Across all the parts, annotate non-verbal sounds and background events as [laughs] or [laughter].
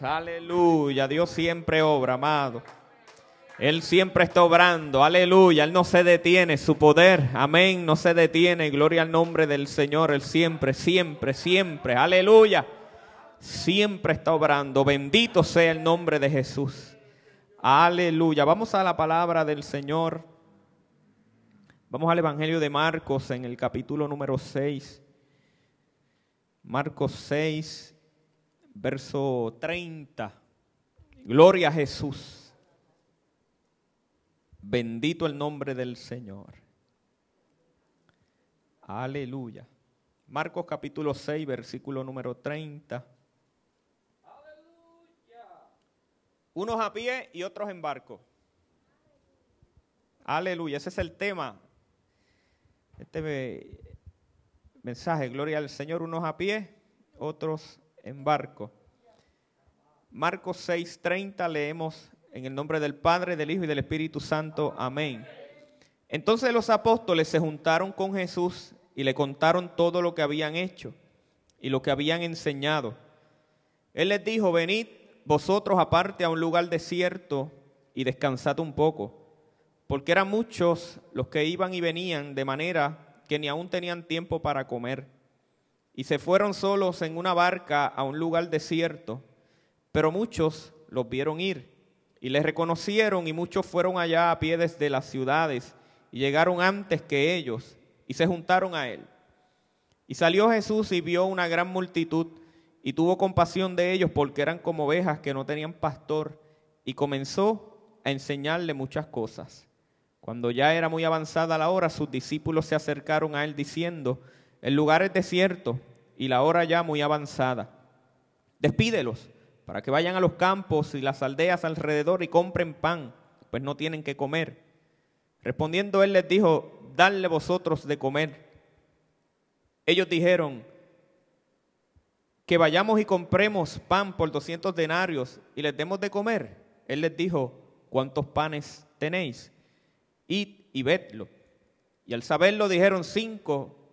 Aleluya. Dios siempre obra, amado. Él siempre está obrando. Aleluya. Él no se detiene. Su poder. Amén. No se detiene. Gloria al nombre del Señor. Él siempre, siempre, siempre. Aleluya. Siempre está obrando. Bendito sea el nombre de Jesús. Aleluya. Vamos a la palabra del Señor. Vamos al Evangelio de Marcos en el capítulo número 6. Marcos 6, verso 30. Gloria a Jesús. Bendito el nombre del Señor. Aleluya. Marcos capítulo 6, versículo número 30. Unos a pie y otros en barco. Aleluya. Ese es el tema. Este mensaje, gloria al Señor, unos a pie, otros en barco. Marcos 6:30 leemos en el nombre del Padre, del Hijo y del Espíritu Santo. Amén. Entonces los apóstoles se juntaron con Jesús y le contaron todo lo que habían hecho y lo que habían enseñado. Él les dijo, venid vosotros aparte a un lugar desierto y descansad un poco, porque eran muchos los que iban y venían de manera que ni aún tenían tiempo para comer. Y se fueron solos en una barca a un lugar desierto, pero muchos los vieron ir y les reconocieron y muchos fueron allá a pie desde las ciudades y llegaron antes que ellos y se juntaron a él. Y salió Jesús y vio una gran multitud y tuvo compasión de ellos porque eran como ovejas que no tenían pastor y comenzó a enseñarle muchas cosas. Cuando ya era muy avanzada la hora, sus discípulos se acercaron a él diciendo, el lugar es desierto y la hora ya muy avanzada. Despídelos para que vayan a los campos y las aldeas alrededor y compren pan, pues no tienen que comer. Respondiendo él les dijo, dadle vosotros de comer. Ellos dijeron, que vayamos y compremos pan por 200 denarios y les demos de comer. Él les dijo, ¿cuántos panes tenéis? Id y vedlo. Y al saberlo dijeron cinco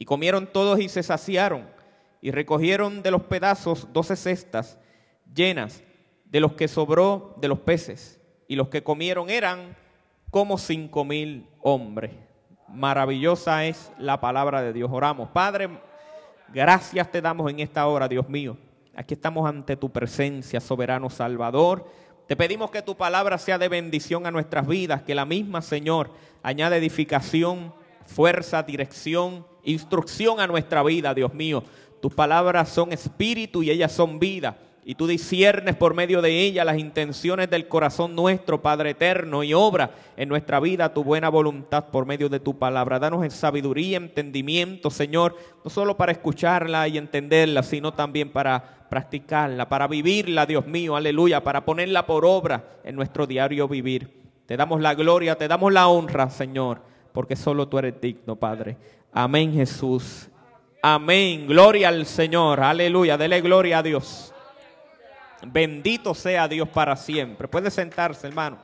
Y comieron todos y se saciaron, y recogieron de los pedazos doce cestas llenas de los que sobró de los peces, y los que comieron eran como cinco mil hombres. Maravillosa es la palabra de Dios. Oramos, Padre. Gracias te damos en esta hora, Dios mío. Aquí estamos ante tu presencia, soberano Salvador. Te pedimos que tu palabra sea de bendición a nuestras vidas, que la misma, Señor, añade edificación, fuerza, dirección, instrucción a nuestra vida, Dios mío. Tus palabras son espíritu y ellas son vida y tú disiernes por medio de ella las intenciones del corazón nuestro, Padre eterno, y obra en nuestra vida tu buena voluntad por medio de tu palabra. Danos en sabiduría, entendimiento, Señor, no solo para escucharla y entenderla, sino también para practicarla, para vivirla, Dios mío, aleluya, para ponerla por obra en nuestro diario vivir. Te damos la gloria, te damos la honra, Señor, porque solo tú eres digno, Padre. Amén, Jesús. Amén. Gloria al Señor. Aleluya. Dele gloria a Dios. Bendito sea Dios para siempre. Puede sentarse, hermano.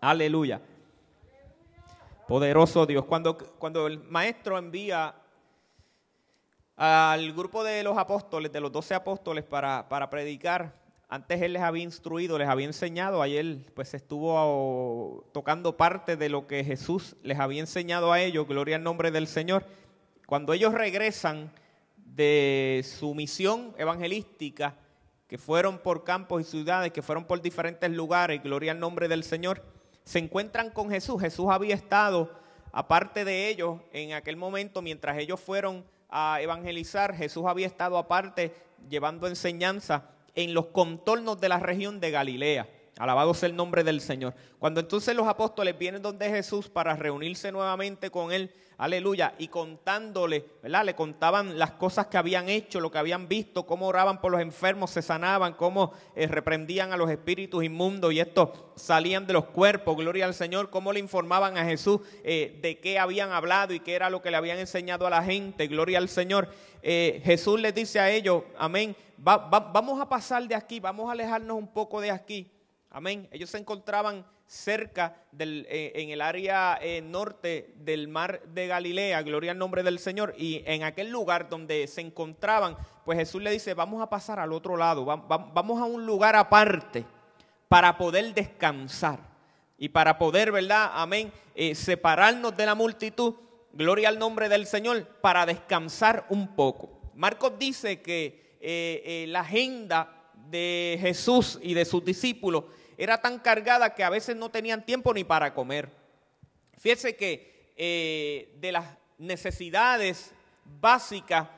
Aleluya. Poderoso Dios. Cuando, cuando el maestro envía al grupo de los apóstoles, de los doce apóstoles, para, para predicar, antes él les había instruido, les había enseñado, ayer pues estuvo tocando parte de lo que Jesús les había enseñado a ellos, gloria al nombre del Señor. Cuando ellos regresan de su misión evangelística, que fueron por campos y ciudades, que fueron por diferentes lugares, gloria al nombre del Señor, se encuentran con Jesús. Jesús había estado, aparte de ellos, en aquel momento, mientras ellos fueron a evangelizar, Jesús había estado aparte llevando enseñanza en los contornos de la región de Galilea. Alabado sea el nombre del Señor. Cuando entonces los apóstoles vienen donde Jesús para reunirse nuevamente con él, aleluya, y contándole, ¿verdad? Le contaban las cosas que habían hecho, lo que habían visto, cómo oraban por los enfermos, se sanaban, cómo eh, reprendían a los espíritus inmundos y estos salían de los cuerpos, gloria al Señor, cómo le informaban a Jesús eh, de qué habían hablado y qué era lo que le habían enseñado a la gente, gloria al Señor. Eh, Jesús les dice a ellos, amén, vamos a pasar de aquí, vamos a alejarnos un poco de aquí Amén. Ellos se encontraban cerca del, eh, en el área eh, norte del mar de Galilea, gloria al nombre del Señor, y en aquel lugar donde se encontraban, pues Jesús le dice, vamos a pasar al otro lado, vamos a un lugar aparte para poder descansar y para poder, ¿verdad? Amén, eh, separarnos de la multitud, gloria al nombre del Señor, para descansar un poco. Marcos dice que la agenda de Jesús y de sus discípulos era tan cargada que a veces no tenían tiempo ni para comer. Fíjese que eh, de las necesidades básicas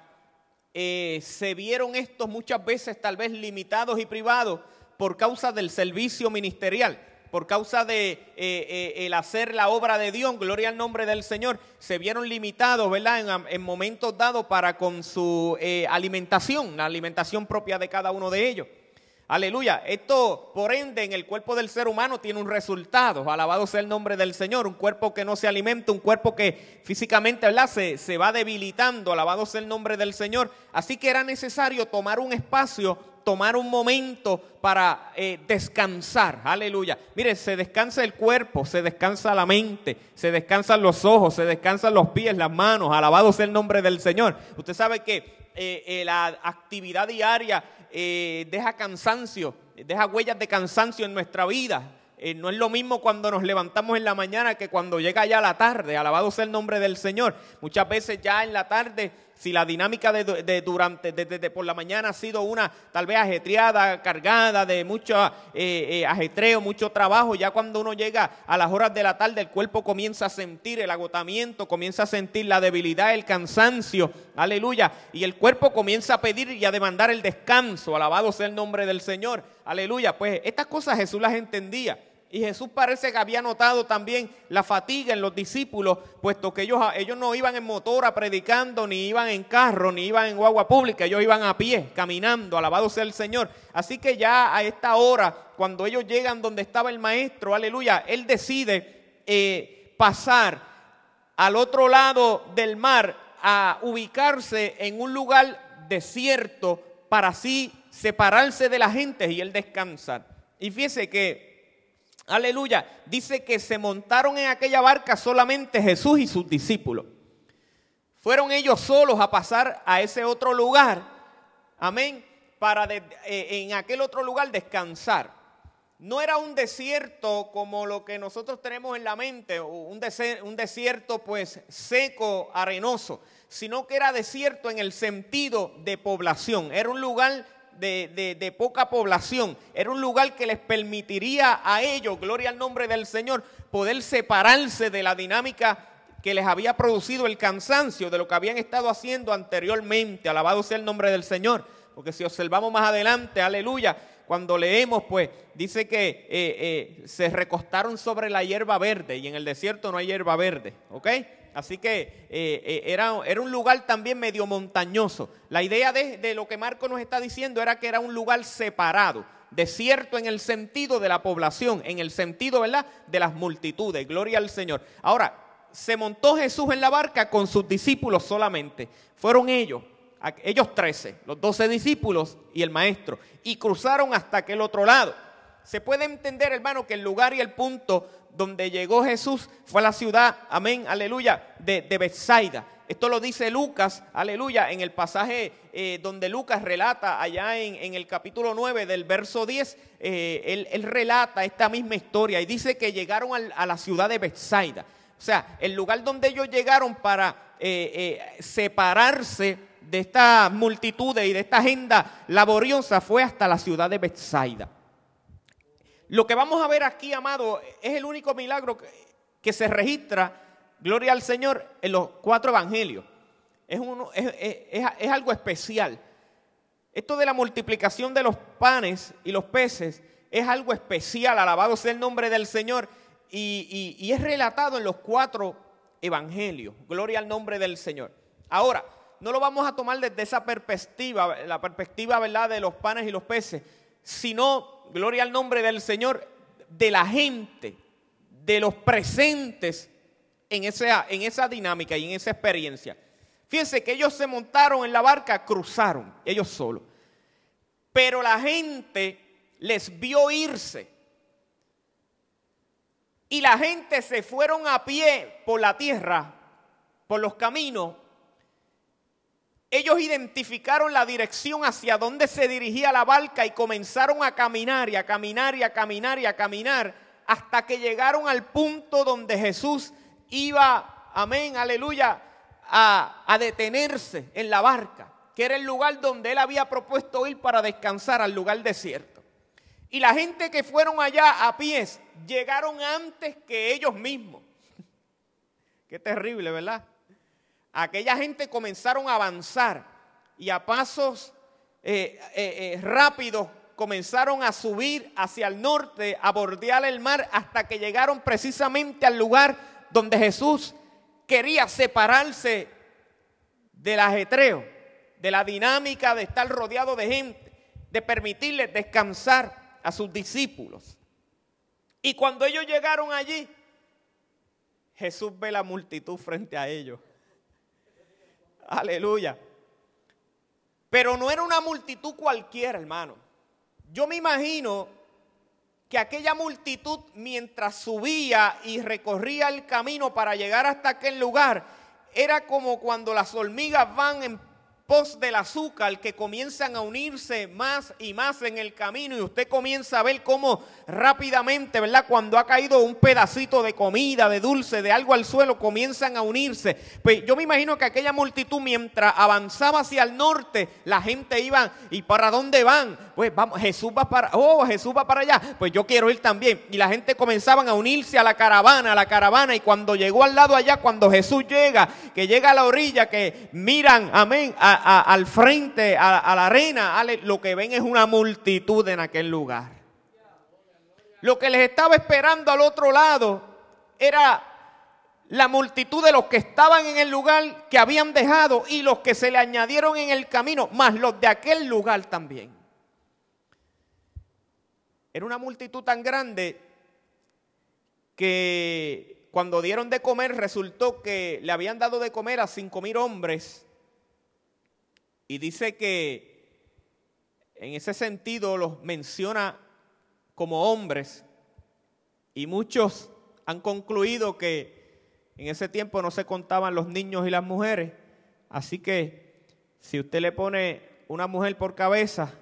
eh, se vieron estos muchas veces tal vez limitados y privados por causa del servicio ministerial, por causa de eh, el hacer la obra de Dios, gloria al nombre del Señor, se vieron limitados, ¿verdad? En, en momentos dados para con su alimentación, la alimentación propia de cada uno de ellos. Aleluya. Esto, por ende, en el cuerpo del ser humano tiene un resultado. Alabado sea el nombre del Señor. Un cuerpo que no se alimenta, un cuerpo que físicamente ¿verdad? Se, se va debilitando. Alabado sea el nombre del Señor. Así que era necesario tomar un espacio, tomar un momento para eh, descansar. Aleluya. Mire, se descansa el cuerpo, se descansa la mente, se descansan los ojos, se descansan los pies, las manos. Alabado sea el nombre del Señor. Usted sabe que eh, eh, la actividad diaria eh, deja cansancio, deja huellas de cansancio en nuestra vida. Eh, no es lo mismo cuando nos levantamos en la mañana que cuando llega ya la tarde. Alabado sea el nombre del Señor. Muchas veces ya en la tarde si la dinámica de, durante, de, por la mañana ha sido una tal vez ajetreada, cargada de mucho eh, eh, ajetreo, mucho trabajo, ya cuando uno llega a las horas de la tarde el cuerpo comienza a sentir el agotamiento, comienza a sentir la debilidad, el cansancio, aleluya, y el cuerpo comienza a pedir y a demandar el descanso, alabado sea el nombre del Señor, aleluya, pues estas cosas Jesús las entendía. Y Jesús parece que había notado también la fatiga en los discípulos, puesto que ellos, ellos no iban en motora predicando, ni iban en carro, ni iban en guagua pública, ellos iban a pie, caminando, alabado sea el Señor. Así que ya a esta hora, cuando ellos llegan donde estaba el maestro, aleluya, él decide eh, pasar al otro lado del mar a ubicarse en un lugar desierto para así separarse de la gente y él descansar. Y fíjese que aleluya, dice que se montaron en aquella barca solamente Jesús y sus discípulos. Fueron ellos solos a pasar a ese otro lugar, amén, para eh, en aquel otro lugar descansar. No era un desierto como lo que nosotros tenemos en la mente, un desierto, un desierto pues seco, arenoso, sino que era desierto en el sentido de población. Era un lugar de, poca población. Era un lugar que les permitiría a ellos, gloria al nombre del Señor, poder separarse de la dinámica que les había producido el cansancio de lo que habían estado haciendo anteriormente. Alabado sea el nombre del Señor. Porque si observamos más adelante, aleluya, cuando leemos, pues dice que eh, eh, se recostaron sobre la hierba verde y en el desierto no hay hierba verde, ¿ok? Así que eh, eh, era, era, un lugar también medio montañoso. La idea de, lo que Marco nos está diciendo era que era un lugar separado, desierto en el sentido de la población, en el sentido, ¿verdad?, de las multitudes. Gloria al Señor. Ahora, se montó Jesús en la barca con sus discípulos solamente. Fueron ellos, ellos trece, los doce discípulos y el maestro, y cruzaron hasta aquel otro lado. Se puede entender, hermano, que el lugar y el punto donde llegó Jesús fue la ciudad, amén, aleluya, de, de Bethsaida. Esto lo dice Lucas, aleluya, en el pasaje eh, donde Lucas relata allá en, el capítulo 9 del verso 10, eh, él, relata esta misma historia y dice que llegaron a la ciudad de Bethsaida. O sea, el lugar donde ellos llegaron para eh, separarse de esta multitud y de esta agenda laboriosa fue hasta la ciudad de Bethsaida. Lo que vamos a ver aquí, amado, es el único milagro que, se registra, gloria al Señor, en los cuatro evangelios. Es, algo especial. Esto de la multiplicación de los panes y los peces es algo especial, alabado sea el nombre del Señor, y, y es relatado en los cuatro evangelios. Gloria al nombre del Señor. Ahora, no lo vamos a tomar desde esa perspectiva, la perspectiva, ¿verdad?, de los panes y los peces, sino, gloria al nombre del Señor, de la gente, de los presentes en esa, en esa dinámica y en esa experiencia. Fíjense que ellos se montaron en la barca, cruzaron, ellos solos. Pero la gente les vio irse. Y la gente se fueron a pie por la tierra, por los caminos. Ellos identificaron la dirección hacia donde se dirigía la barca y comenzaron a caminar y a caminar y a caminar y a caminar hasta que llegaron al punto donde Jesús iba, amén, aleluya, a, detenerse en la barca, que era el lugar donde él había propuesto ir para descansar, al lugar desierto. Y la gente que fueron allá a pies llegaron antes que ellos mismos. [laughs] Qué terrible, ¿verdad? Aquella gente comenzaron a avanzar y a pasos eh, eh, eh, rápidos comenzaron a subir hacia el norte, a bordear el mar, hasta que llegaron precisamente al lugar donde Jesús quería separarse del ajetreo, de la dinámica de estar rodeado de gente, de permitirles descansar a sus discípulos. Y cuando ellos llegaron allí, Jesús ve la multitud frente a ellos. Aleluya. Pero no era una multitud cualquiera, hermano. Yo me imagino que aquella multitud mientras subía y recorría el camino para llegar hasta aquel lugar, era como cuando las hormigas van en del azúcar que comienzan a unirse más y más en el camino y usted comienza a ver cómo rápidamente, ¿verdad? Cuando ha caído un pedacito de comida, de dulce, de algo al suelo, comienzan a unirse. Pues yo me imagino que aquella multitud mientras avanzaba hacia el norte, la gente iba, ¿y para dónde van? Pues vamos, Jesús va para, oh, Jesús va para allá, pues yo quiero ir también. Y la gente comenzaban a unirse a la caravana, a la caravana, y cuando llegó al lado allá, cuando Jesús llega, que llega a la orilla, que miran, amén, a, al frente, a, la arena, lo que ven es una multitud en aquel lugar. Lo que les estaba esperando al otro lado era la multitud de los que estaban en el lugar que habían dejado y los que se le añadieron en el camino, más los de aquel lugar también. Era una multitud tan grande que cuando dieron de comer resultó que le habían dado de comer a cinco mil hombres y dice que en ese sentido los menciona como hombres y muchos han concluido que en ese tiempo no se contaban los niños y las mujeres. Así que si usted le pone una mujer por cabeza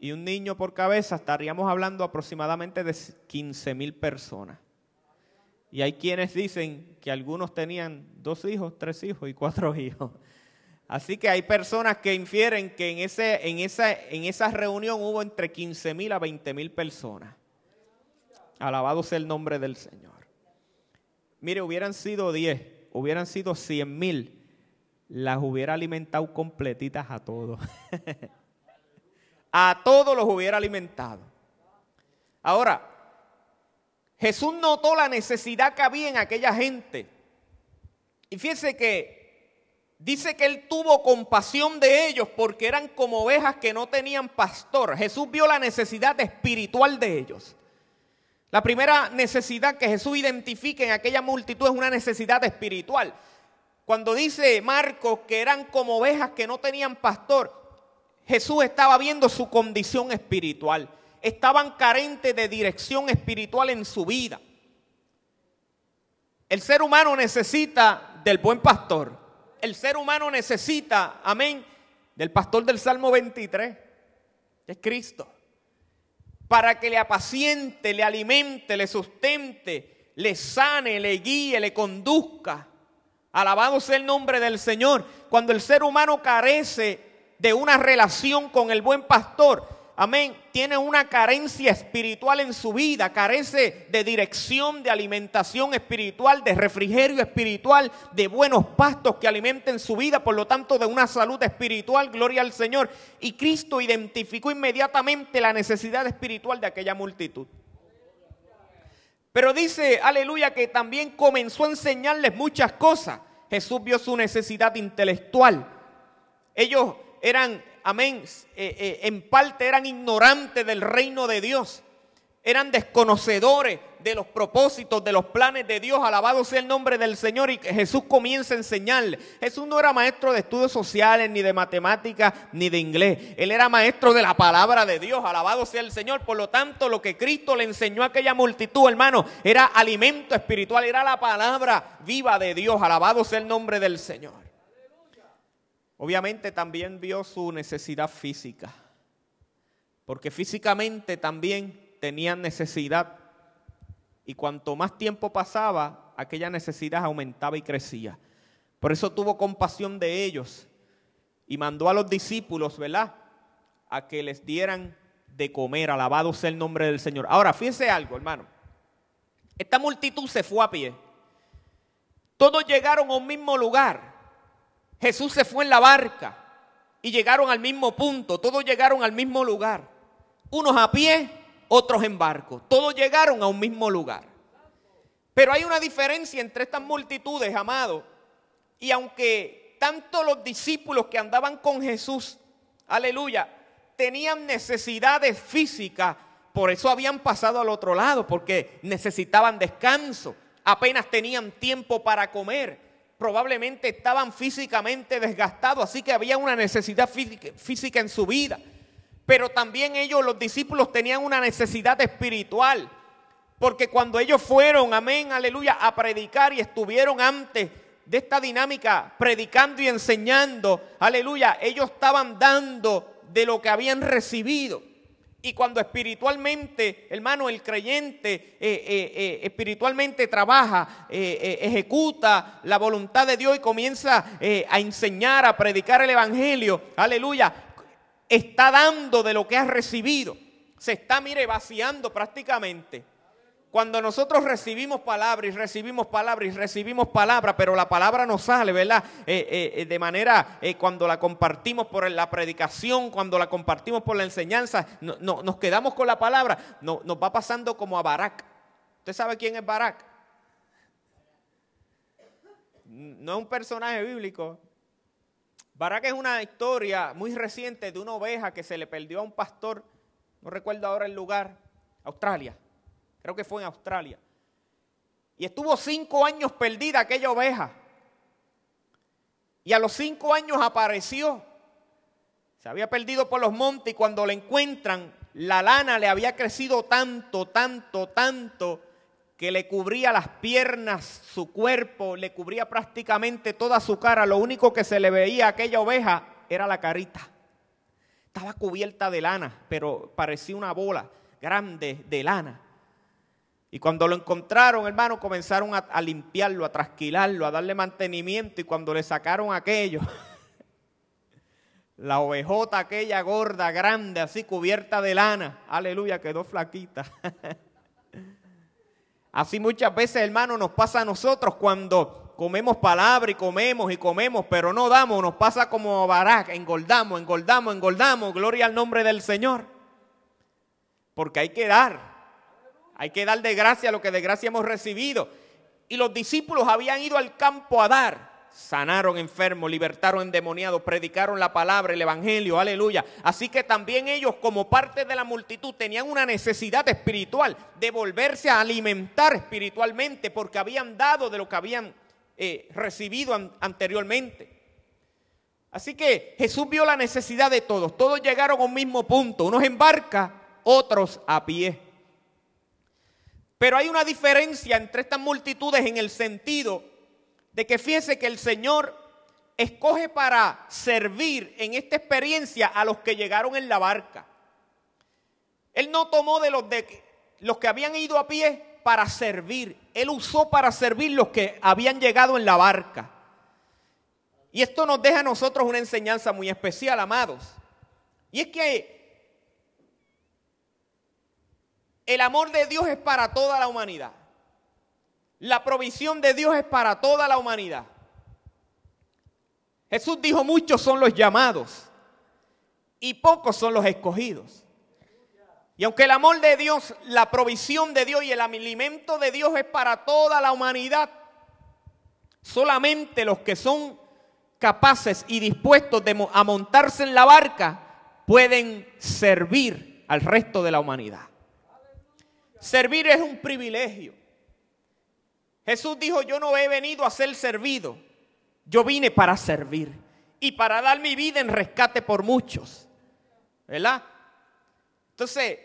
y un niño por cabeza, estaríamos hablando aproximadamente de 15 mil personas. Y hay quienes dicen que algunos tenían dos hijos, tres hijos y cuatro [laughs] hijos. Así que hay personas que infieren que en, ese, en, esa, en reunión hubo entre 15 mil a 20 mil personas. Alabado sea el nombre del Señor. Mire, hubieran sido 10, hubieran sido 100 mil, las hubiera alimentado completitas a todos. [laughs] a todos los hubiera alimentado. Ahora, Jesús notó la necesidad que había en aquella gente. Y fíjese que Dice que él tuvo compasión de ellos porque eran como ovejas que no tenían pastor. Jesús vio la necesidad espiritual de ellos. La primera necesidad que Jesús identifica en aquella multitud es una necesidad espiritual. Cuando dice Marcos que eran como ovejas que no tenían pastor, Jesús estaba viendo su condición espiritual. Estaban carentes de dirección espiritual en su vida. El ser humano necesita del buen pastor el ser humano necesita, amén, del pastor del Salmo 23, que es Cristo, para que le apaciente, le alimente, le sustente, le sane, le guíe, le conduzca. Alabado sea el nombre del Señor. Cuando el ser humano carece de una relación con el buen pastor, amén, tiene una carencia espiritual en su vida, carece de dirección, de alimentación espiritual, de refrigerio espiritual, de buenos pastos que alimenten su vida, por lo tanto de una salud espiritual, gloria al Señor. Y Cristo identificó inmediatamente la necesidad espiritual de aquella multitud. Pero dice, aleluya, que también comenzó a enseñarles muchas cosas. Jesús vio su necesidad intelectual. Ellos eran amén, eh, eh, en parte eran ignorantes del reino de Dios. Eran desconocedores de los propósitos, de los planes de Dios. Alabado sea el nombre del Señor. Y Jesús comienza a enseñarle. Jesús no era maestro de estudios sociales, ni de matemáticas, ni de inglés. Él era maestro de la palabra de Dios. Alabado sea el Señor. Por lo tanto, lo que Cristo le enseñó a aquella multitud, hermano, era alimento espiritual. Era la palabra viva de Dios. Alabado sea el nombre del Señor. Obviamente también vio su necesidad física, porque físicamente también tenían necesidad y cuanto más tiempo pasaba, aquella necesidad aumentaba y crecía. Por eso tuvo compasión de ellos y mandó a los discípulos, ¿verdad? A que les dieran de comer, alabado sea el nombre del Señor. Ahora, fíjense algo, hermano. Esta multitud se fue a pie. Todos llegaron a un mismo lugar. Jesús se fue en la barca y llegaron al mismo punto, todos llegaron al mismo lugar. Unos a pie, otros en barco. Todos llegaron a un mismo lugar. Pero hay una diferencia entre estas multitudes, amados. Y aunque tanto los discípulos que andaban con Jesús, aleluya, tenían necesidades físicas, por eso habían pasado al otro lado, porque necesitaban descanso, apenas tenían tiempo para comer probablemente estaban físicamente desgastados, así que había una necesidad física en su vida. Pero también ellos, los discípulos, tenían una necesidad espiritual. Porque cuando ellos fueron, amén, aleluya, a predicar y estuvieron antes de esta dinámica, predicando y enseñando, aleluya, ellos estaban dando de lo que habían recibido. Y cuando espiritualmente, hermano, el creyente eh, eh, eh, espiritualmente trabaja, ejecuta la voluntad de Dios y comienza a enseñar, a predicar el Evangelio, aleluya, está dando de lo que ha recibido. Se está, mire, vaciando prácticamente. Cuando nosotros recibimos palabra y recibimos palabra y recibimos palabra, pero la palabra no sale, ¿verdad? Eh, eh, eh, de manera, cuando la compartimos por la predicación, cuando la compartimos por la enseñanza, no, nos quedamos con la palabra, no, nos va pasando como a Barak. ¿Usted sabe quién es Barak? No es un personaje bíblico. Barak es una historia muy reciente de una oveja que se le perdió a un pastor, no recuerdo ahora el lugar, Australia creo que fue en Australia. Y estuvo cinco años perdida aquella oveja. Y a los cinco años apareció. Se había perdido por los montes y cuando la encuentran, la lana le había crecido tanto, tanto, tanto, que le cubría las piernas, su cuerpo, le cubría prácticamente toda su cara. Lo único que se le veía a aquella oveja era la carita. Estaba cubierta de lana, pero parecía una bola grande de lana. Y cuando lo encontraron, hermano, comenzaron a, limpiarlo, a trasquilarlo, a darle mantenimiento. Y cuando le sacaron aquello, [laughs] la ovejota aquella gorda, grande, así cubierta de lana, aleluya, quedó flaquita. [laughs] así muchas veces, hermano, nos pasa a nosotros cuando comemos palabra y comemos y comemos, pero no damos, nos pasa como Barak, engordamos, engordamos, engordamos, gloria al nombre del Señor. Porque hay que dar. Hay que dar de gracia lo que de gracia hemos recibido. Y los discípulos habían ido al campo a dar. Sanaron enfermos, libertaron endemoniados, predicaron la palabra, el evangelio, aleluya. Así que también ellos, como parte de la multitud, tenían una necesidad espiritual de volverse a alimentar espiritualmente porque habían dado de lo que habían eh, recibido anteriormente. Así que Jesús vio la necesidad de todos. Todos llegaron a un mismo punto, unos en barca, otros a pie. Pero hay una diferencia entre estas multitudes en el sentido de que fíjense que el Señor escoge para servir en esta experiencia a los que llegaron en la barca. Él no tomó de los, de los que habían ido a pie para servir. Él usó para servir los que habían llegado en la barca. Y esto nos deja a nosotros una enseñanza muy especial, amados. Y es que el amor de Dios es para toda la humanidad. La provisión de Dios es para toda la humanidad. Jesús dijo, muchos son los llamados y pocos son los escogidos. Y aunque el amor de Dios, la provisión de Dios y el alimento de Dios es para toda la humanidad, solamente los que son capaces y dispuestos de, a montarse en la barca pueden servir al resto de la humanidad. Servir es un privilegio. Jesús dijo, yo no he venido a ser servido, yo vine para servir y para dar mi vida en rescate por muchos. ¿Verdad? Entonces,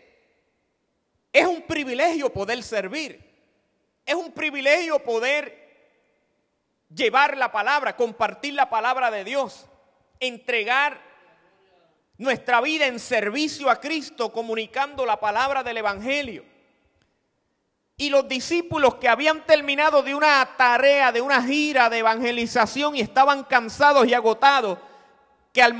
es un privilegio poder servir. Es un privilegio poder llevar la palabra, compartir la palabra de Dios, entregar nuestra vida en servicio a Cristo, comunicando la palabra del Evangelio. Y los discípulos que habían terminado de una tarea, de una gira de evangelización y estaban cansados y agotados, que al,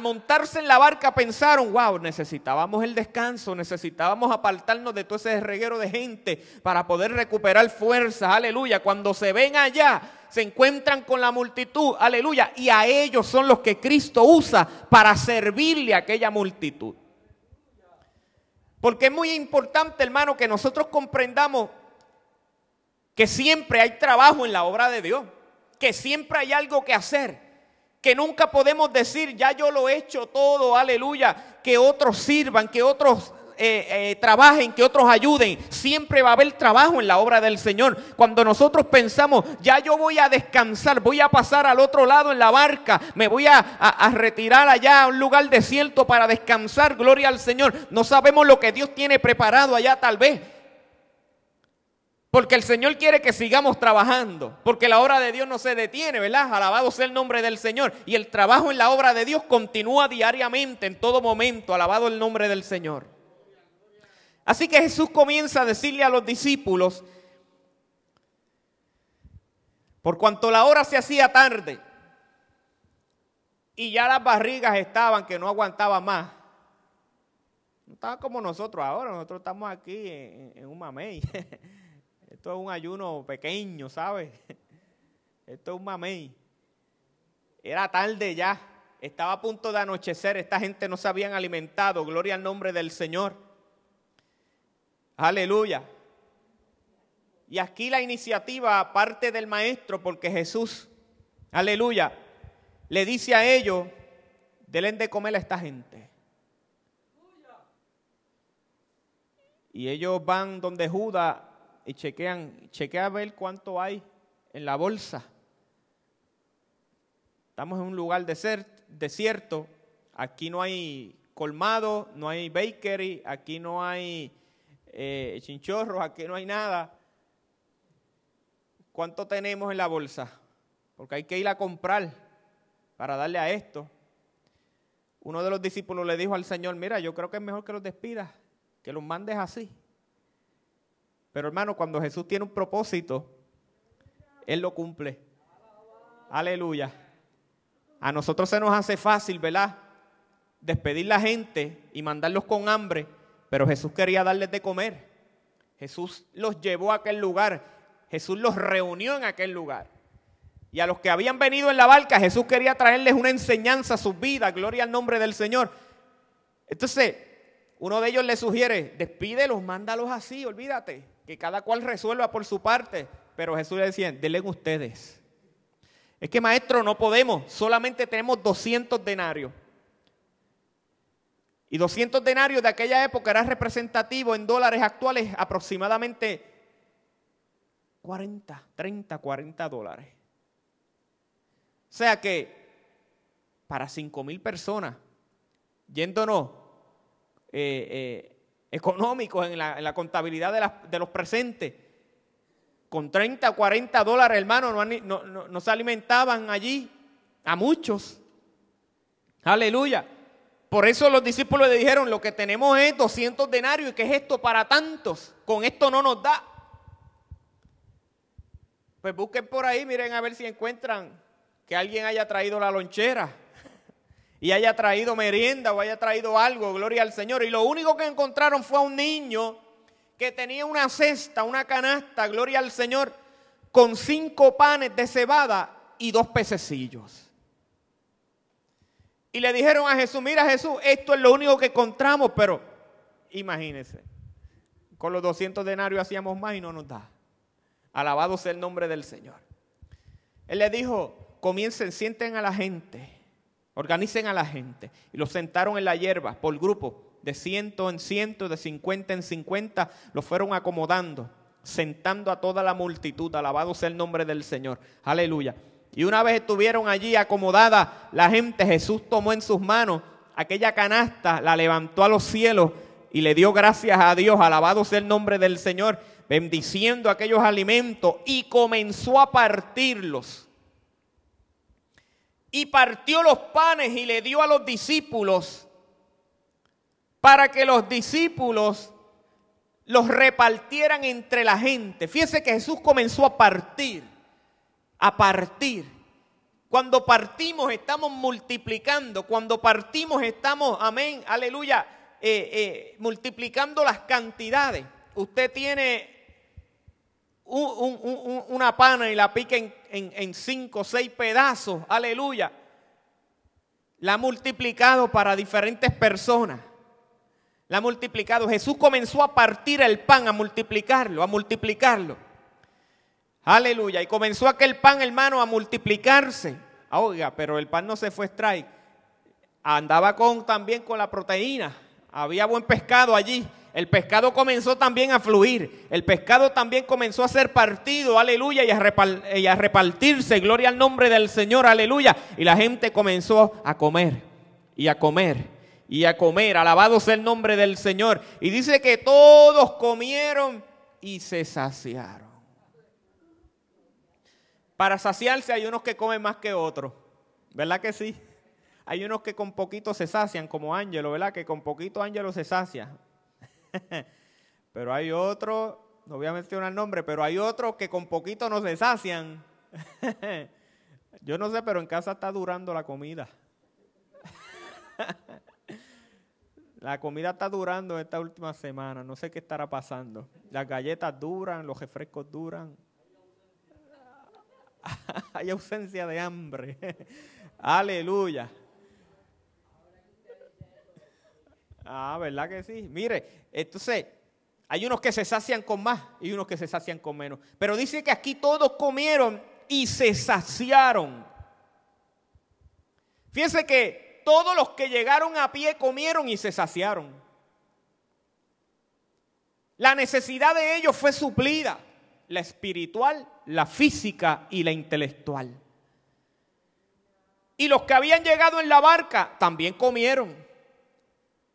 montarse en la barca pensaron, wow, necesitábamos el descanso, necesitábamos apartarnos de todo ese reguero de gente para poder recuperar fuerzas, aleluya. Cuando se ven allá, se encuentran con la multitud, aleluya, y a ellos son los que Cristo usa para servirle a aquella multitud. Porque es muy importante, hermano, que nosotros comprendamos que siempre hay trabajo en la obra de Dios, que siempre hay algo que hacer que nunca podemos decir, ya yo lo he hecho todo, aleluya, que otros sirvan, que otros eh, eh, trabajen, que otros ayuden. Siempre va a haber trabajo en la obra del Señor. Cuando nosotros pensamos, ya yo voy a descansar, voy a pasar al otro lado en la barca, me voy a, a retirar allá a un lugar desierto para descansar, gloria al Señor. No sabemos lo que Dios tiene preparado allá tal vez. Porque el Señor quiere que sigamos trabajando. Porque la obra de Dios no se detiene, ¿verdad? Alabado sea el nombre del Señor. Y el trabajo en la obra de Dios continúa diariamente, en todo momento. Alabado el nombre del Señor. Así que Jesús comienza a decirle a los discípulos, por cuanto la hora se hacía tarde y ya las barrigas estaban que no aguantaban más. No estaban como nosotros ahora, nosotros estamos aquí en, un mamey. [laughs] Esto es un ayuno pequeño, ¿sabes? [laughs] Esto es un mamey. Era tarde ya. Estaba a punto de anochecer. Esta gente no se habían alimentado. Gloria al nombre del Señor. Aleluya. Y aquí la iniciativa parte del maestro porque Jesús, aleluya, le dice a ellos, deben de comer a esta gente. Y ellos van donde Judas y chequean, chequea a ver cuánto hay en la bolsa. Estamos en un lugar desierto, aquí no hay colmado, no hay bakery, aquí no hay eh, chinchorros, aquí no hay nada. ¿Cuánto tenemos en la bolsa? Porque hay que ir a comprar para darle a esto. Uno de los discípulos le dijo al Señor, mira, yo creo que es mejor que los despidas, que los mandes así. Pero hermano, cuando Jesús tiene un propósito, Él lo cumple. Aleluya. A nosotros se nos hace fácil, ¿verdad? Despedir la gente y mandarlos con hambre, pero Jesús quería darles de comer. Jesús los llevó a aquel lugar. Jesús los reunió en aquel lugar. Y a los que habían venido en la barca, Jesús quería traerles una enseñanza a sus vidas. Gloria al nombre del Señor. Entonces, uno de ellos le sugiere, despídelos, mándalos así, olvídate que cada cual resuelva por su parte. Pero Jesús le decía, denle ustedes. Es que maestro, no podemos, solamente tenemos 200 denarios. Y 200 denarios de aquella época era representativo en dólares actuales aproximadamente 40, 30, 40 dólares. O sea que para 5 mil personas, yéndonos eh, eh, económicos en la, contabilidad de, los presentes. Con 30 o 40 dólares, hermano, no, no, se alimentaban allí a muchos. Aleluya. Por eso los discípulos le dijeron, lo que tenemos es 200 denarios y que es esto para tantos. Con esto no nos da. Pues busquen por ahí, miren a ver si encuentran que alguien haya traído la lonchera [laughs] y haya traído merienda o haya traído algo, gloria al Señor. Y lo único que encontraron fue a un niño que tenía una cesta, una canasta, gloria al Señor, con cinco panes de cebada y dos pececillos. Y le dijeron a Jesús, mira Jesús, esto es lo único que encontramos, pero imagínese, con los 200 denarios hacíamos más y no nos da. Alabado sea el nombre del Señor. Él le dijo, comiencen, sienten a la gente, organicen a la gente. Y los sentaron en la hierba por grupo, de ciento en ciento, de cincuenta en cincuenta, los fueron acomodando, sentando a toda la multitud. Alabado sea el nombre del Señor. Aleluya. Y una vez estuvieron allí acomodada la gente, Jesús tomó en sus manos aquella canasta, la levantó a los cielos y le dio gracias a Dios. Alabado sea el nombre del Señor bendiciendo aquellos alimentos y comenzó a partirlos. Y partió los panes y le dio a los discípulos para que los discípulos los repartieran entre la gente. Fíjese que Jesús comenzó a partir, a partir. Cuando partimos estamos multiplicando, cuando partimos estamos, amén, aleluya, eh, eh, multiplicando las cantidades. Usted tiene una pana y la pica en, cinco o seis pedazos, aleluya, la ha multiplicado para diferentes personas. La ha multiplicado. Jesús comenzó a partir el pan, a multiplicarlo, a multiplicarlo. Aleluya. Y comenzó aquel pan, hermano, a multiplicarse. Ah, oiga, pero el pan no se fue strike. Andaba con, también con la proteína. Había buen pescado allí. El pescado comenzó también a fluir. El pescado también comenzó a ser partido, aleluya, y a, repartirse. Gloria al nombre del Señor, aleluya. Y la gente comenzó a comer y a comer y a comer. Alabado sea el nombre del Señor. Y dice que todos comieron y se saciaron. Para saciarse hay unos que comen más que otros. ¿Verdad que sí? Hay unos que con poquito se sacian, como Ángelo, ¿verdad? Que con poquito Ángelo se sacia. [laughs] pero hay otros, no voy a mencionar el nombre, pero hay otros que con poquito no se sacian. [laughs] Yo no sé, pero en casa está durando la comida. [laughs] La comida está durando esta última semana. No sé qué estará pasando. Las galletas duran, los refrescos duran. [laughs] Hay ausencia de hambre. [laughs] Aleluya. Ah, ¿verdad que sí? Mire, entonces, hay unos que se sacian con más y unos que se sacian con menos. Pero dice que aquí todos comieron y se saciaron. Fíjense que todos los que llegaron a pie comieron y se saciaron. La necesidad de ellos fue suplida, la espiritual, la física y la intelectual. Y los que habían llegado en la barca también comieron.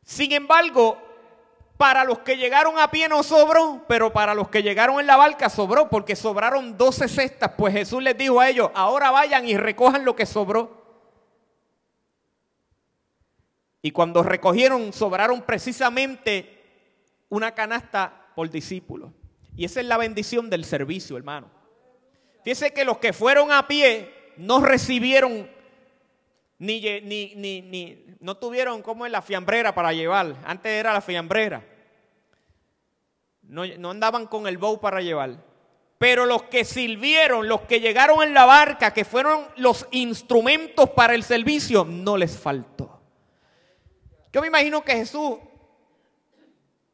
Sin embargo, para los que llegaron a pie no sobró, pero para los que llegaron en la barca sobró, porque sobraron doce cestas. Pues Jesús les dijo a ellos, ahora vayan y recojan lo que sobró. Y cuando recogieron, sobraron precisamente una canasta por discípulo. Y esa es la bendición del servicio, hermano. Fíjense que los que fueron a pie no recibieron ni, ni, ni, ni, no tuvieron como en la fiambrera para llevar. Antes era la fiambrera. No, no andaban con el bow para llevar. Pero los que sirvieron, los que llegaron en la barca, que fueron los instrumentos para el servicio, no les faltó. Yo me imagino que Jesús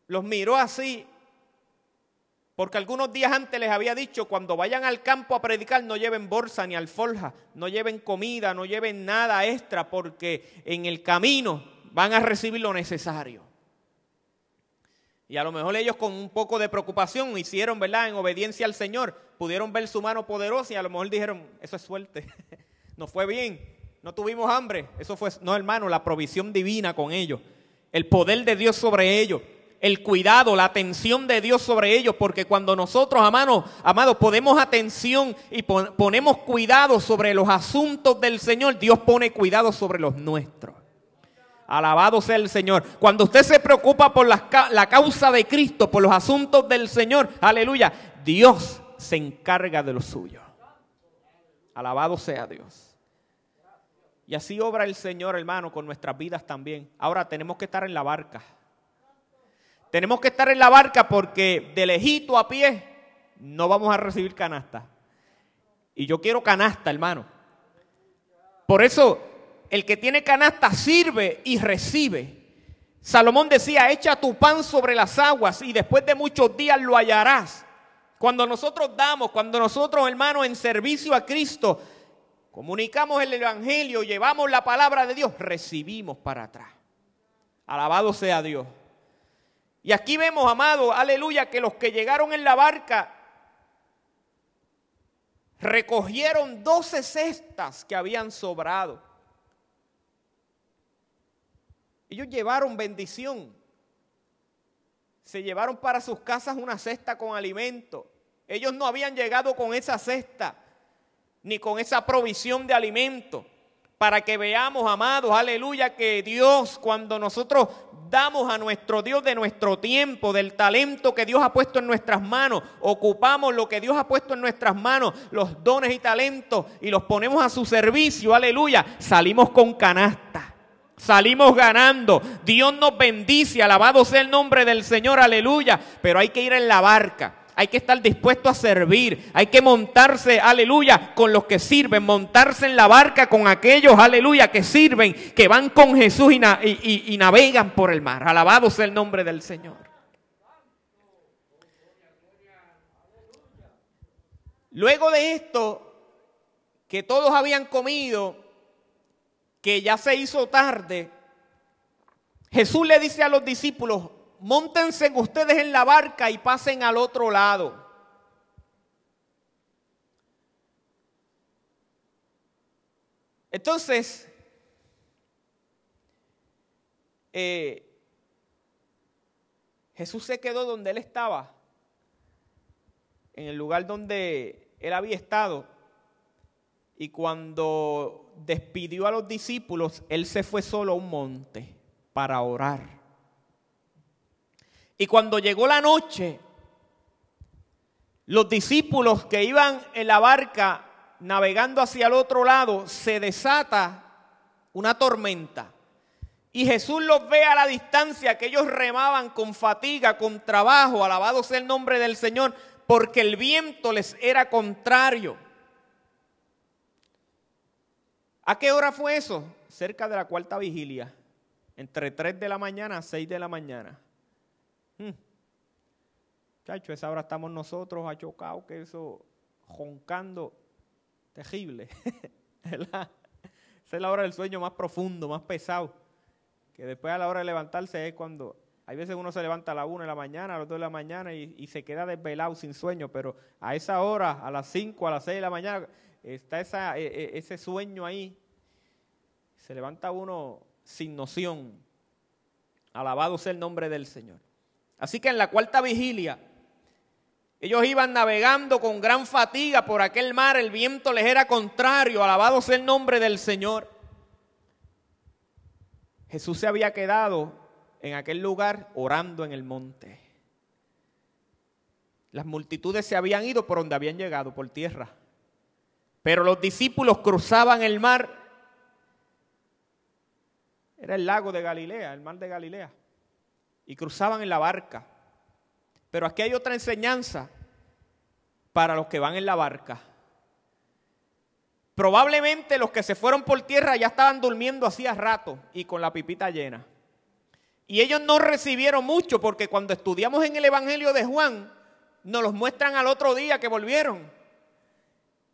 los miró así porque algunos días antes les había dicho, cuando vayan al campo a predicar, no lleven bolsa ni alforja, no lleven comida, no lleven nada extra, porque en el camino van a recibir lo necesario. Y a lo mejor ellos con un poco de preocupación hicieron, ¿verdad? En obediencia al Señor, pudieron ver su mano poderosa y a lo mejor dijeron, eso es suerte, [laughs] no fue bien, no tuvimos hambre, eso fue, no hermano, la provisión divina con ellos, el poder de Dios sobre ellos el cuidado, la atención de Dios sobre ellos, porque cuando nosotros, amados, amados, ponemos atención y ponemos cuidado sobre los asuntos del Señor, Dios pone cuidado sobre los nuestros. Alabado sea el Señor. Cuando usted se preocupa por la, la causa de Cristo, por los asuntos del Señor, aleluya, Dios se encarga de lo suyo. Alabado sea Dios. Y así obra el Señor, hermano, con nuestras vidas también. Ahora tenemos que estar en la barca. Tenemos que estar en la barca porque de lejito a pie no vamos a recibir canasta. Y yo quiero canasta, hermano. Por eso, el que tiene canasta sirve y recibe. Salomón decía, echa tu pan sobre las aguas y después de muchos días lo hallarás. Cuando nosotros damos, cuando nosotros, hermanos, en servicio a Cristo, comunicamos el Evangelio, llevamos la palabra de Dios, recibimos para atrás. Alabado sea Dios. Y aquí vemos, amado, aleluya, que los que llegaron en la barca recogieron doce cestas que habían sobrado. Ellos llevaron bendición. Se llevaron para sus casas una cesta con alimento. Ellos no habían llegado con esa cesta ni con esa provisión de alimento. Para que veamos, amados, aleluya, que Dios, cuando nosotros damos a nuestro Dios de nuestro tiempo, del talento que Dios ha puesto en nuestras manos, ocupamos lo que Dios ha puesto en nuestras manos, los dones y talentos, y los ponemos a su servicio, aleluya, salimos con canasta. Salimos ganando. Dios nos bendice. Alabado sea el nombre del Señor. Aleluya. Pero hay que ir en la barca hay que estar dispuesto a servir, hay que montarse, aleluya, con los que sirven, montarse en la barca con aquellos, aleluya, que sirven, que van con Jesús y, navegan por el mar. Alabado sea el nombre del Señor. Luego de esto, que todos habían comido, que ya se hizo tarde, Jesús le dice a los discípulos, montense ustedes en la barca y pasen al otro lado. Entonces, eh, Jesús se quedó donde él estaba, en el lugar donde él había estado. Y cuando despidió a los discípulos, él se fue solo a un monte para orar. Y cuando llegó la noche, los discípulos que iban en la barca navegando hacia el otro lado, se desata una tormenta. Y Jesús los ve a la distancia, que ellos remaban con fatiga, con trabajo, alabado sea el nombre del Señor, porque el viento les era contrario. ¿A qué hora fue eso? Cerca de la cuarta vigilia, entre 3 de la mañana a 6 de la mañana. Chacho, esa hora estamos nosotros achocados, que eso, joncando, terrible. [laughs] Esa es la hora del sueño más profundo, más pesado. Que después a la hora de levantarse es cuando, hay veces uno se levanta a la 1 de la mañana, a las 2 de la mañana y, se queda desvelado sin sueño, pero a esa hora, a las 5, a las 6 de la mañana, está esa, e, e, ese sueño ahí. Se levanta uno sin noción. Alabado sea el nombre del Señor. Así que en la cuarta vigilia, ellos iban navegando con gran fatiga por aquel mar, el viento les era contrario, alabado sea el nombre del Señor. Jesús se había quedado en aquel lugar orando en el monte. Las multitudes se habían ido por donde habían llegado, por tierra. Pero los discípulos cruzaban el mar. Era el lago de Galilea, el mar de Galilea y cruzaban en la barca. Pero aquí hay otra enseñanza para los que van en la barca. Probablemente los que se fueron por tierra ya estaban durmiendo hacía rato y con la pipita llena. Y ellos no recibieron mucho porque cuando estudiamos en el Evangelio de Juan, nos los muestran al otro día que volvieron.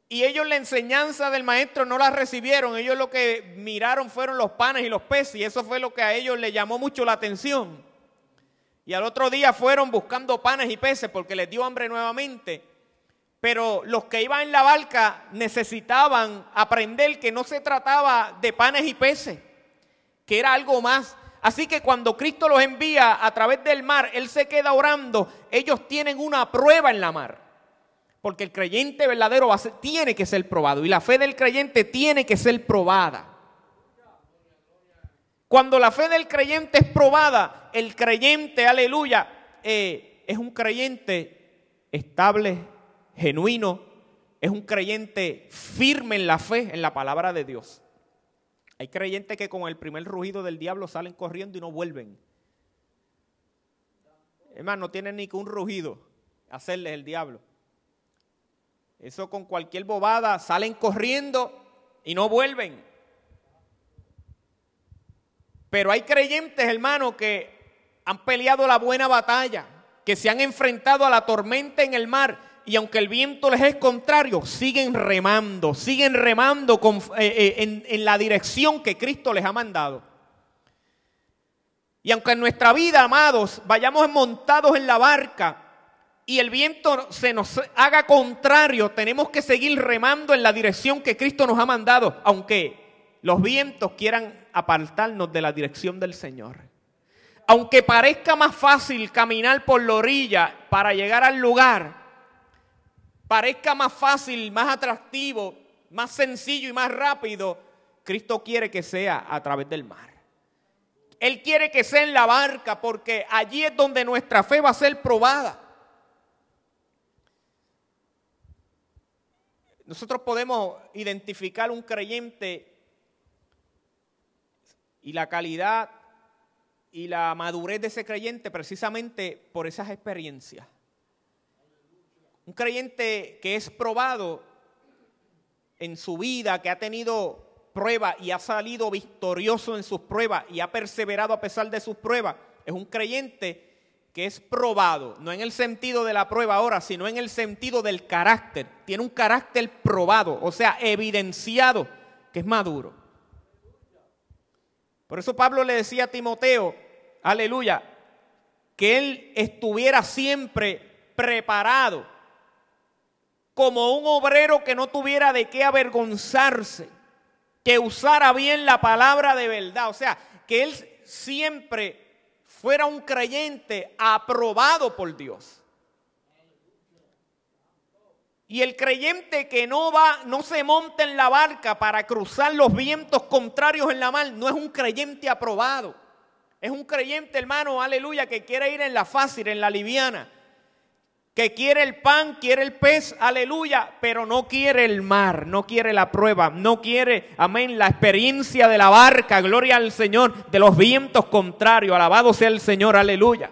Y ellos la enseñanza del maestro no la recibieron. Ellos lo que miraron fueron los panes y los peces. Y eso fue lo que a ellos les llamó mucho la atención. Y al otro día fueron buscando panes y peces porque les dio hambre nuevamente. Pero los que iban en la barca necesitaban aprender que no se trataba de panes y peces, que era algo más. Así que cuando Cristo los envía a través del mar, Él se queda orando, ellos tienen una prueba en la mar. Porque el creyente verdadero tiene que ser probado y la fe del creyente tiene que ser probada. Cuando la fe del creyente es probada, el creyente, aleluya, eh, es un creyente estable, genuino, es un creyente firme en la fe, en la palabra de Dios. Hay creyentes que con el primer rugido del diablo salen corriendo y no vuelven. hermano, no tienen ni que un rugido hacerles el diablo. Eso con cualquier bobada salen corriendo y no vuelven. Pero hay creyentes, hermano, que han peleado la buena batalla, que se han enfrentado a la tormenta en el mar y aunque el viento les es contrario, siguen remando, siguen remando eh, eh, en la dirección que Cristo les ha mandado. Y aunque en nuestra vida, amados, vayamos montados en la barca, y el viento se nos haga contrario, tenemos que seguir remando en la dirección que Cristo nos ha mandado, aunque los vientos quieran apartarnos de la dirección del Señor. Aunque parezca más fácil caminar por la orilla para llegar al lugar, parezca más fácil, más atractivo, más sencillo y más rápido, Cristo quiere que sea a través del mar. Él quiere que sea en la barca porque allí es donde nuestra fe va a ser probada. Nosotros podemos identificar un creyente y la calidad y la madurez de ese creyente precisamente por esas experiencias. Un creyente que es probado en su vida, que ha tenido pruebas y ha salido victorioso en sus pruebas y ha perseverado a pesar de sus pruebas, es un creyente que es probado, no en el sentido de la prueba ahora, sino en el sentido del carácter. Tiene un carácter probado, o sea, evidenciado, que es maduro. Por eso Pablo le decía a Timoteo, aleluya, que él estuviera siempre preparado, como un obrero que no tuviera de qué avergonzarse, que usara bien la palabra de verdad, o sea, que él siempre fuera un creyente aprobado por Dios. Y el creyente que no va, no se monta en la barca para cruzar los vientos contrarios en la mar, no es un creyente aprobado. Es un creyente, hermano, aleluya, que quiere ir en la fácil, en la liviana que quiere el pan, quiere el pez, aleluya, pero no quiere el mar, no quiere la prueba, no quiere, amén, la experiencia de la barca, gloria al Señor, de los vientos contrarios, alabado sea el Señor, aleluya.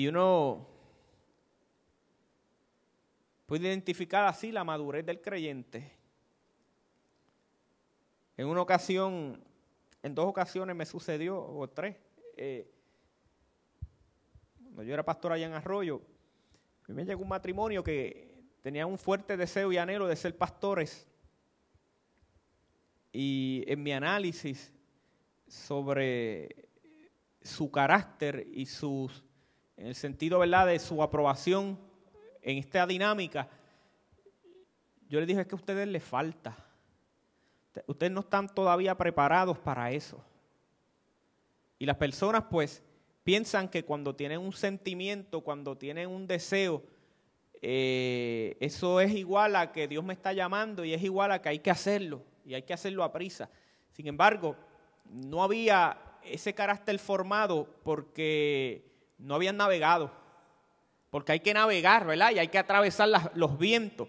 Y uno puede identificar así la madurez del creyente. En una ocasión, en dos ocasiones me sucedió, o tres, eh, yo era pastor allá en Arroyo, me llegó un matrimonio que tenía un fuerte deseo y anhelo de ser pastores. Y en mi análisis sobre su carácter y sus, en el sentido ¿verdad? de su aprobación en esta dinámica, yo le dije es que a ustedes les falta. Ustedes no están todavía preparados para eso. Y las personas pues piensan que cuando tienen un sentimiento, cuando tienen un deseo, eh, eso es igual a que Dios me está llamando y es igual a que hay que hacerlo y hay que hacerlo a prisa. Sin embargo, no había ese carácter formado porque no habían navegado, porque hay que navegar, ¿verdad? Y hay que atravesar los vientos.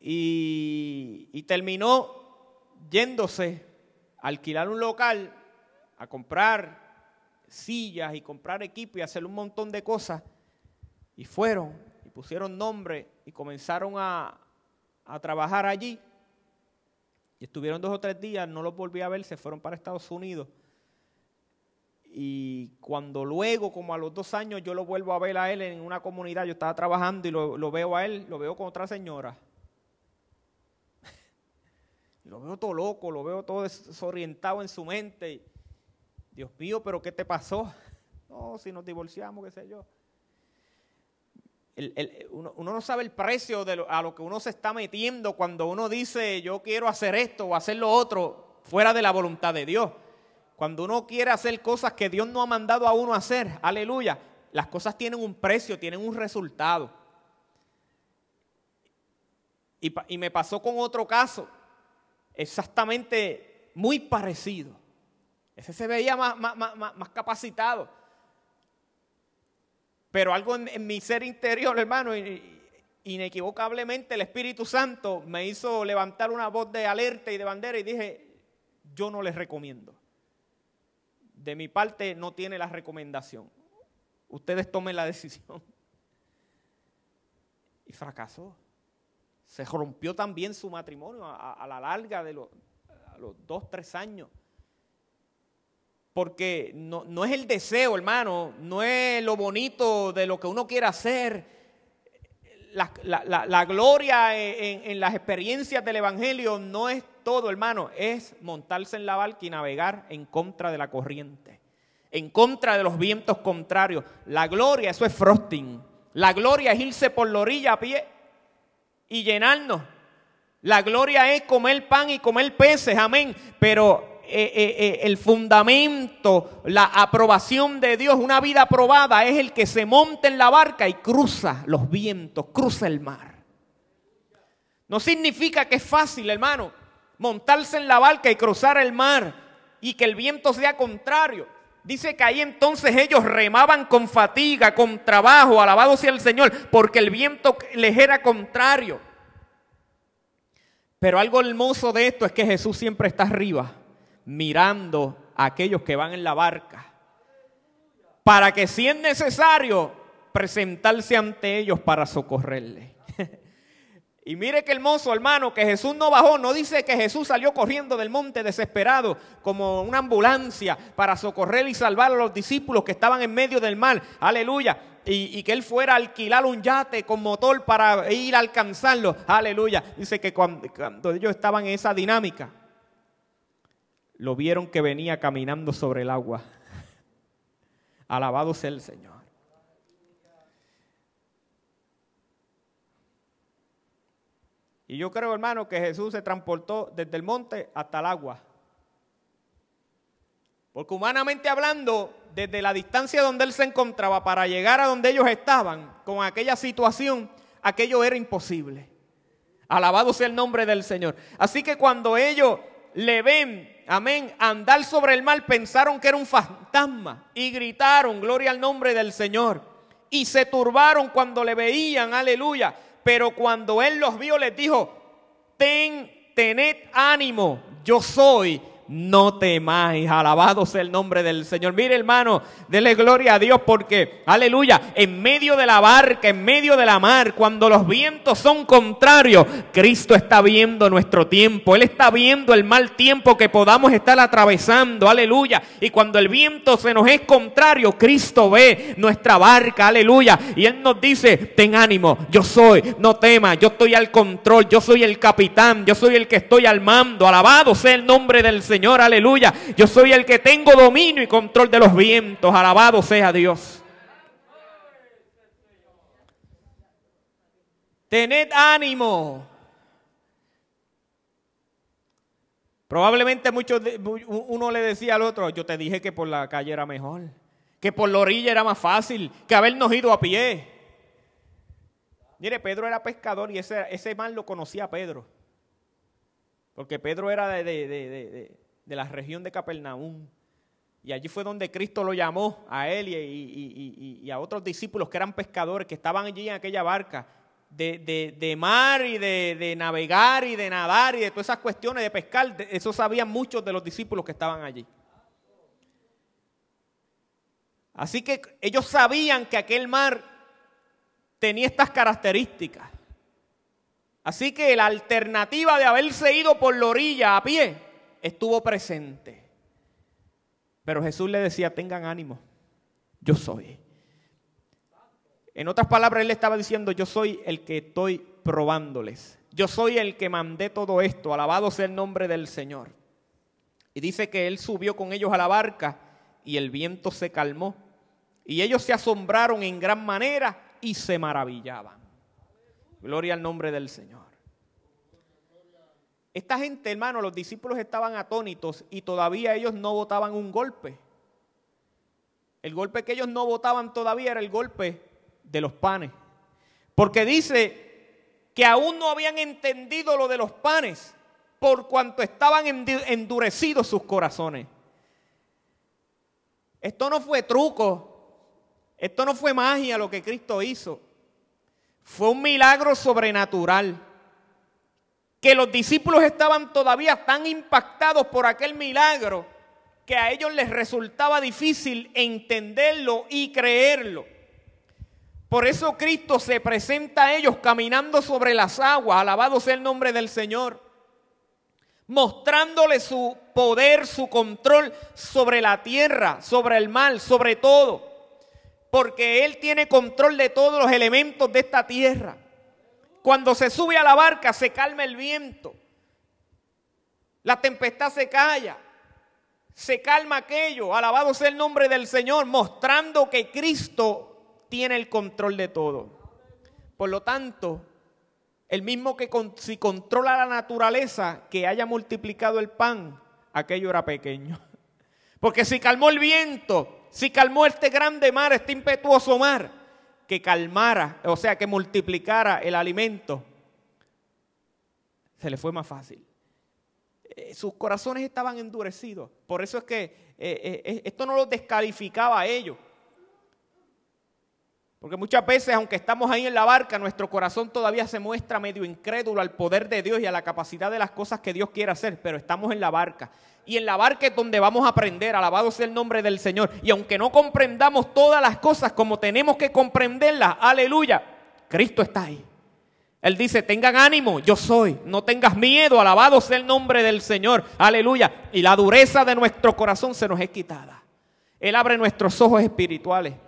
Y, y terminó yéndose a alquilar un local, a comprar sillas y comprar equipo y hacer un montón de cosas. Y fueron y pusieron nombre y comenzaron a, a trabajar allí. Y estuvieron dos o tres días, no los volví a ver, se fueron para Estados Unidos. Y cuando luego, como a los dos años, yo lo vuelvo a ver a él en una comunidad, yo estaba trabajando y lo, lo veo a él, lo veo con otra señora. [laughs] lo veo todo loco, lo veo todo desorientado en su mente. Dios mío, pero ¿qué te pasó? [laughs] No, si nos divorciamos, qué sé yo. uno, no sabe el precio de a lo que uno se está metiendo cuando uno dice yo quiero hacer esto o hacer lo otro fuera de la voluntad de Dios. Cuando uno quiere hacer cosas que Dios no ha mandado a uno hacer, aleluya, las cosas tienen un precio, tienen un resultado. Y, me pasó con otro caso, exactamente muy parecido. Ese se veía más, más, capacitado. Pero algo en, mi ser interior, hermano, inequivocablemente el Espíritu Santo me hizo levantar una voz de alerta y de bandera y dije, yo no les recomiendo. De mi parte no tiene la recomendación. Ustedes tomen la decisión. Y fracasó. Se rompió también su matrimonio a, la larga de los, dos, tres años. Porque no, no, es el deseo, hermano, no es lo bonito de lo que uno quiere hacer. La, gloria en, las experiencias del Evangelio no es todo, hermano, es montarse en la barca y navegar en contra de la corriente, en contra de los vientos contrarios. La gloria, eso es frosting. La gloria es irse por la orilla a pie y llenarnos. La gloria es comer pan y comer peces, amén. Pero eh, eh, eh, el fundamento, la aprobación de Dios, una vida aprobada, es el que se monta en la barca y cruza los vientos, cruza el mar. No significa que es fácil, hermano, montarse en la barca y cruzar el mar y que el viento sea contrario. Dice que ahí entonces ellos remaban con fatiga, con trabajo, alabado sea el Señor, porque el viento les era contrario. Pero algo hermoso de esto es que Jesús siempre está arriba, mirando a aquellos que van en la barca, para que si es necesario, presentarse ante ellos para socorrerles. Y mire qué hermoso, hermano, que Jesús no bajó, no dice que Jesús salió corriendo del monte desesperado como una ambulancia para socorrer y salvar a los discípulos que estaban en medio del mar. Aleluya. Y, que él fuera a alquilar un yate con motor para ir a alcanzarlo. Aleluya. Dice que cuando, cuando ellos estaban en esa dinámica, lo vieron que venía caminando sobre el agua. [laughs] Alabado sea el Señor. Y yo creo, hermano, que Jesús se transportó desde el monte hasta el agua. Porque humanamente hablando, desde la distancia donde él se encontraba para llegar a donde ellos estaban, con aquella situación, aquello era imposible. Alabado sea el nombre del Señor. Así que cuando ellos le ven, amén, andar sobre el mar, pensaron que era un fantasma y gritaron, gloria al nombre del Señor. Y se turbaron cuando le veían, aleluya pero cuando él los vio les dijo, ten, tened ánimo, yo soy, no temáis. Alabado sea el nombre del Señor. Mire, hermano, dele gloria a Dios porque, aleluya, en medio de la barca, en medio de la mar, cuando los vientos son contrarios, Cristo está viendo nuestro tiempo. Él está viendo el mal tiempo que podamos estar atravesando. Aleluya. Y cuando el viento se nos es contrario, Cristo ve nuestra barca. Aleluya. Y Él nos dice, ten ánimo, yo soy, no temas, yo estoy al control, yo soy el capitán, yo soy el que estoy al mando. Alabado sea el nombre del Señor. Señor, aleluya. Yo soy el que tengo dominio y control de los vientos. Alabado sea Dios. Tened ánimo. Probablemente muchos uno le decía al otro, yo te dije que por la calle era mejor, que por la orilla era más fácil, que habernos ido a pie. Mire, Pedro era pescador y ese, ese mal lo conocía Pedro. Porque Pedro era de, de la región de Capernaum. Y allí fue donde Cristo lo llamó a él y, a otros discípulos que eran pescadores, que estaban allí en aquella barca, de, mar y de, navegar y de nadar y de todas esas cuestiones de pescar. eso sabían muchos de los discípulos que estaban allí. Así que ellos sabían que aquel mar tenía estas características. Así que la alternativa de haberse ido por la orilla a pie estuvo presente. Pero Jesús le decía, tengan ánimo, yo soy. En otras palabras, él le estaba diciendo, yo soy el que estoy probándoles. Yo soy el que mandé todo esto, alabado sea el nombre del Señor. Y dice que él subió con ellos a la barca y el viento se calmó. Y ellos se asombraron en gran manera y se maravillaban. Gloria al nombre del Señor. Esta gente, hermano, los discípulos estaban atónitos y todavía ellos no votaban un golpe. El golpe que ellos no votaban todavía era el golpe de los panes. Porque dice que aún no habían entendido lo de los panes por cuanto estaban endurecidos sus corazones. Esto no fue truco, esto no fue magia lo que Cristo hizo. Fue un milagro sobrenatural que los discípulos estaban todavía tan impactados por aquel milagro que a ellos les resultaba difícil entenderlo y creerlo. Por eso Cristo se presenta a ellos caminando sobre las aguas, alabado sea el nombre del Señor, mostrándole su poder, su control sobre la tierra, sobre el mal, sobre todo, porque Él tiene control de todos los elementos de esta tierra. Cuando se sube a la barca se calma el viento, la tempestad se calla, se calma aquello, alabado sea el nombre del Señor, mostrando que Cristo tiene el control de todo. Por lo tanto, el mismo que si controla la naturaleza, que haya multiplicado el pan, aquello era pequeño. [laughs] Porque si calmó el viento, si calmó este grande mar, este impetuoso mar, que calmara, o sea, que multiplicara el alimento, se le fue más fácil. Eh, sus corazones estaban endurecidos. Por eso es que eh, eh, esto no los descalificaba a ellos. Porque muchas veces, aunque estamos ahí en la barca, nuestro corazón todavía se muestra medio incrédulo al poder de Dios y a la capacidad de las cosas que Dios quiere hacer, pero estamos en la barca. Y en la barca es donde vamos a aprender, alabado sea el nombre del Señor. Y aunque no comprendamos todas las cosas como tenemos que comprenderlas, aleluya, Cristo está ahí. Él dice, tengan ánimo, yo soy, no tengas miedo, alabado sea el nombre del Señor, aleluya. Y la dureza de nuestro corazón se nos es quitada. Él abre nuestros ojos espirituales.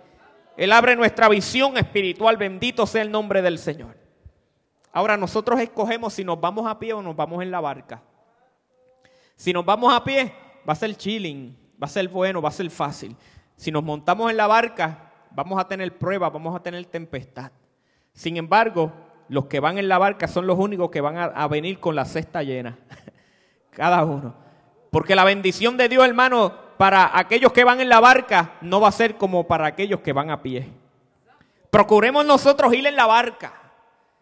Él abre nuestra visión espiritual, bendito sea el nombre del Señor. Ahora nosotros escogemos si nos vamos a pie o nos vamos en la barca. Si nos vamos a pie, va a ser chilling, va a ser bueno, va a ser fácil. Si nos montamos en la barca, vamos a tener pruebas, vamos a tener tempestad. Sin embargo, los que van en la barca son los únicos que van a, venir con la cesta llena. [laughs] Cada uno. Porque la bendición de Dios, hermano, para aquellos que van en la barca no va a ser como para aquellos que van a pie. Procuremos nosotros ir en la barca.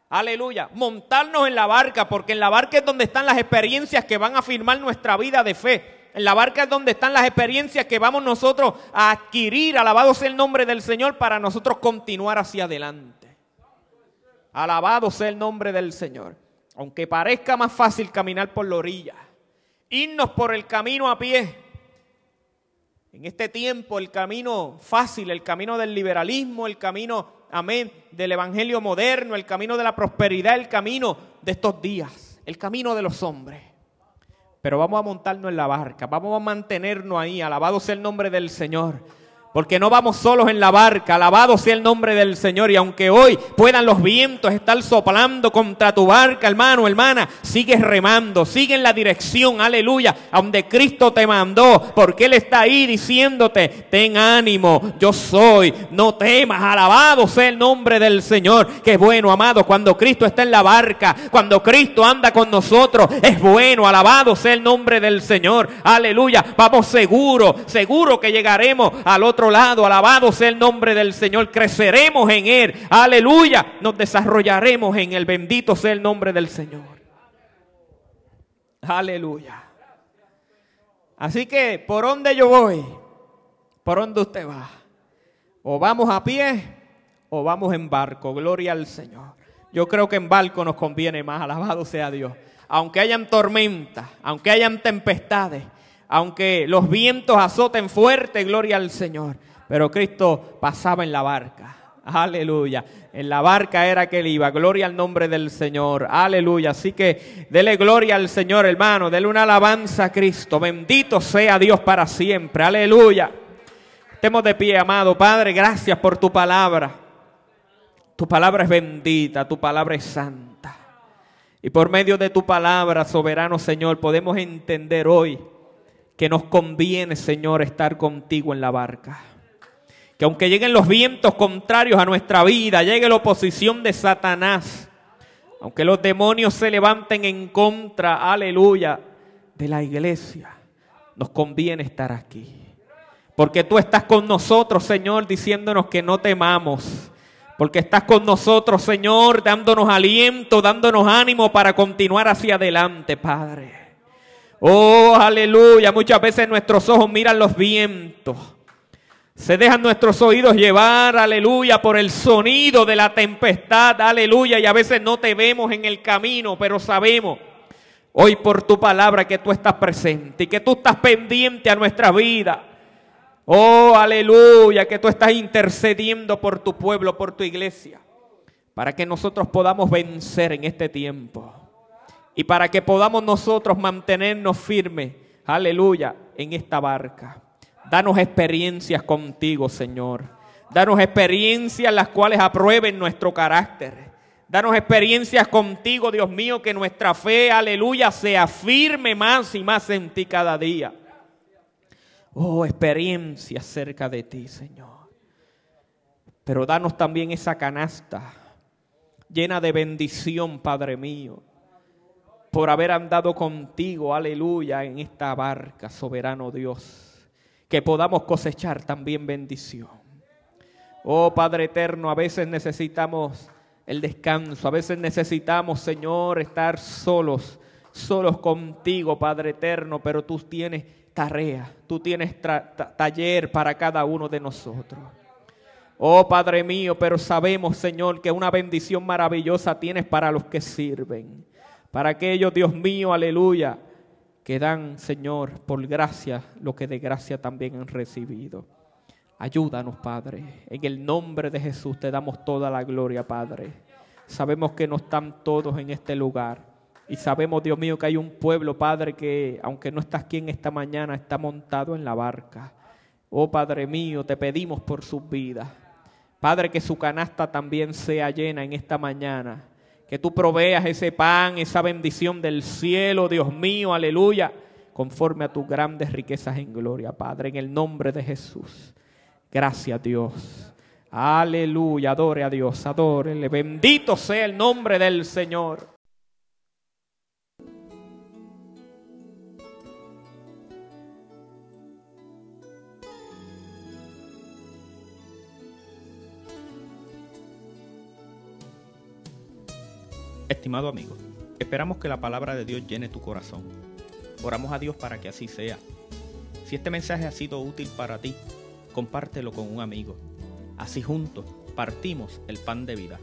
Aleluya. Montarnos en la barca, porque en la barca es donde están las experiencias que van a firmar nuestra vida de fe. En la barca es donde están las experiencias que vamos nosotros a adquirir, alabado sea el nombre del Señor, para nosotros continuar hacia adelante. Alabado sea el nombre del Señor. Aunque parezca más fácil caminar por la orilla, irnos por el camino a pie. En este tiempo el camino fácil, el camino del liberalismo, el camino, amén, del evangelio moderno, el camino de la prosperidad, el camino de estos días, el camino de los hombres. Pero vamos a montarnos en la barca, vamos a mantenernos ahí, alabado sea el nombre del Señor porque no vamos solos en la barca, alabado sea el nombre del Señor. Y aunque hoy puedan los vientos estar soplando contra tu barca, hermano, hermana, sigues remando, sigue en la dirección, aleluya, a donde Cristo te mandó, porque Él está ahí diciéndote, ten ánimo, yo soy, no temas, alabado sea el nombre del Señor. Que bueno, amado, cuando Cristo está en la barca, cuando Cristo anda con nosotros, es bueno, alabado sea el nombre del Señor, aleluya. Vamos seguro, seguro que llegaremos al otro lado. Alabado sea el nombre del Señor. Creceremos en Él. Aleluya. Nos desarrollaremos en el bendito sea el nombre del Señor. Aleluya. Así que, ¿por dónde yo voy? ¿Por dónde usted va? O vamos a pie o vamos en barco. Gloria al Señor. Yo creo que en barco nos conviene más. Alabado sea Dios. Aunque hayan tormentas, aunque hayan tempestades, aunque los vientos azoten fuerte, gloria al Señor. Pero Cristo pasaba en la barca. Aleluya. En la barca era que él iba. Gloria al nombre del Señor. Aleluya. Así que dele gloria al Señor, hermano. Dele una alabanza a Cristo. Bendito sea Dios para siempre. Aleluya. Estemos de pie, amado Padre. Gracias por tu palabra. Tu palabra es bendita. Tu palabra es santa. Y por medio de tu palabra, soberano Señor, podemos entender hoy que nos conviene, Señor, estar contigo en la barca. Que aunque lleguen los vientos contrarios a nuestra vida, llegue la oposición de Satanás, aunque los demonios se levanten en contra, aleluya, de la iglesia, nos conviene estar aquí. Porque tú estás con nosotros, Señor, diciéndonos que no temamos. Porque estás con nosotros, Señor, dándonos aliento, dándonos ánimo para continuar hacia adelante, Padre. Oh, aleluya. Muchas veces nuestros ojos miran los vientos. Se dejan nuestros oídos llevar, aleluya, por el sonido de la tempestad, aleluya. Y a veces no te vemos en el camino, pero sabemos Hoy por tu palabra que tú estás presente y que tú estás pendiente a nuestra vida. Oh, aleluya, que tú estás intercediendo por tu pueblo, por tu iglesia, para que nosotros podamos vencer en este tiempo y para que podamos nosotros mantenernos firmes, aleluya, en esta barca. Danos experiencias contigo, Señor. Danos experiencias las cuales aprueben nuestro carácter. Danos experiencias contigo, Dios mío, que nuestra fe, aleluya, se afirme más y más en ti cada día. Oh, experiencia cerca de ti, Señor. Pero danos también esa canasta llena de bendición, Padre mío, por haber andado contigo, aleluya, en esta barca, soberano Dios, que podamos cosechar también bendición. Oh Padre eterno, a veces necesitamos el descanso, a veces necesitamos, Señor, estar solos, solos contigo, Padre eterno, pero tú tienes tarea, tú tienes taller para cada uno de nosotros. Oh Padre mío, pero sabemos, Señor, que una bendición maravillosa tienes para los que sirven. Para aquellos, Dios mío, aleluya, que dan, Señor, por gracia lo que de gracia también han recibido. Ayúdanos, Padre. En el nombre de Jesús te damos toda la gloria, Padre. Sabemos que no están todos en este lugar. Y sabemos, Dios mío, que hay un pueblo, Padre, que aunque no está aquí en esta mañana, está montado en la barca. Oh Padre mío, te pedimos por sus vidas. Padre, que su canasta también sea llena en esta mañana. Que tú proveas ese pan, esa bendición del cielo, Dios mío, aleluya, conforme a tus grandes riquezas en gloria, Padre, en el nombre de Jesús. Gracias, Dios. Aleluya, adore a Dios, adórele. Bendito sea el nombre del Señor. Estimado amigo, esperamos que la palabra de Dios llene tu corazón. Oramos a Dios para que así sea. Si este mensaje ha sido útil para ti, compártelo con un amigo. Así juntos partimos el pan de vida.